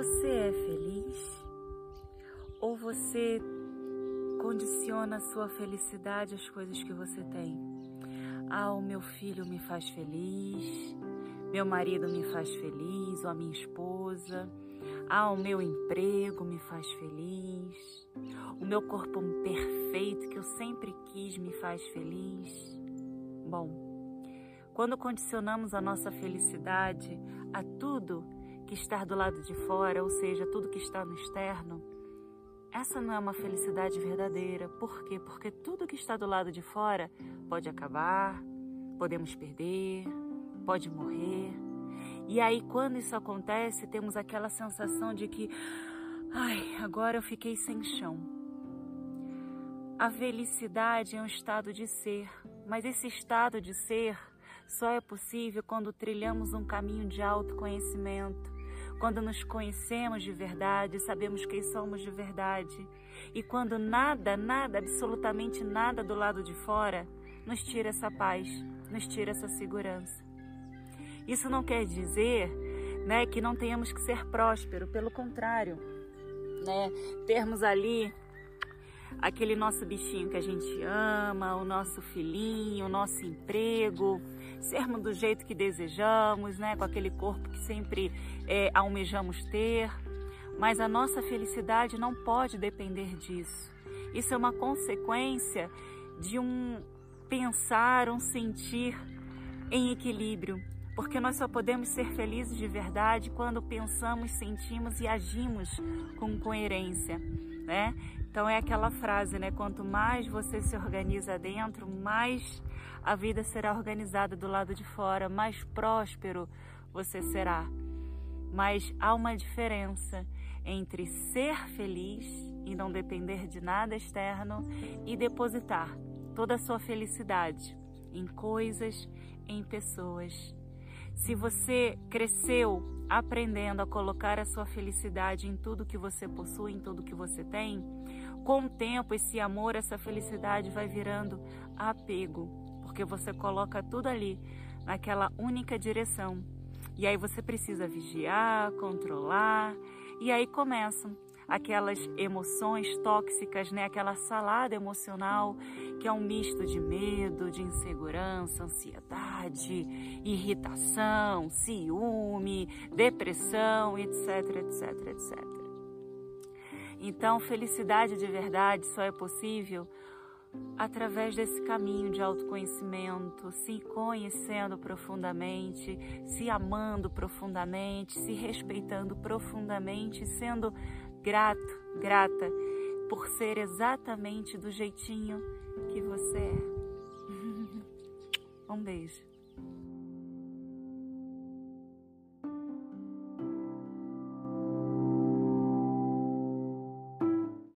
Você é feliz? Ou você condiciona a sua felicidade às coisas que você tem? Ah, o meu filho me faz feliz, meu marido me faz feliz, ou a minha esposa. Ah, o meu emprego me faz feliz, o meu corpo perfeito que eu sempre quis me faz feliz. Bom, quando condicionamos a nossa felicidade a tudo que está do lado de fora, ou seja, tudo que está no externo, essa não é uma felicidade verdadeira. Por quê? Porque tudo que está do lado de fora pode acabar, podemos perder, pode morrer. E aí, quando isso acontece, temos aquela sensação de que, ai, agora eu fiquei sem chão. A felicidade é um estado de ser, mas esse estado de ser só é possível quando trilhamos um caminho de autoconhecimento, quando nos conhecemos de verdade, sabemos quem somos de verdade, e quando nada, nada, absolutamente nada do lado de fora nos tira essa paz, nos tira essa segurança. Isso não quer dizer né, que não tenhamos que ser próspero, pelo contrário, né, termos ali aquele nosso bichinho que a gente ama, o nosso filhinho, o nosso emprego, sermos do jeito que desejamos, né? com aquele corpo que sempre é, almejamos ter. Mas a nossa felicidade não pode depender disso. Isso é uma consequência de um pensar, um sentir em equilíbrio, porque nós só podemos ser felizes de verdade quando pensamos, sentimos e agimos com coerência, né? Então é aquela frase, né? Quanto mais você se organiza dentro, mais a vida será organizada do lado de fora, mais próspero você será. Mas há uma diferença entre ser feliz e não depender de nada externo e depositar toda a sua felicidade em coisas, em pessoas. Se você cresceu aprendendo a colocar a sua felicidade em tudo que você possui, em tudo que você tem, com o tempo esse amor, essa felicidade vai virando apego, porque você coloca tudo ali naquela única direção. E aí você precisa vigiar, controlar, e aí começam aquelas emoções tóxicas, né? Aquela salada emocional que é um misto de medo, de insegurança, ansiedade, irritação, ciúme, depressão, etc, etc, etc. Então, felicidade de verdade só é possível através desse caminho de autoconhecimento, se conhecendo profundamente, se amando profundamente, se respeitando profundamente, sendo grato, grata por ser exatamente do jeitinho que você é. Um beijo.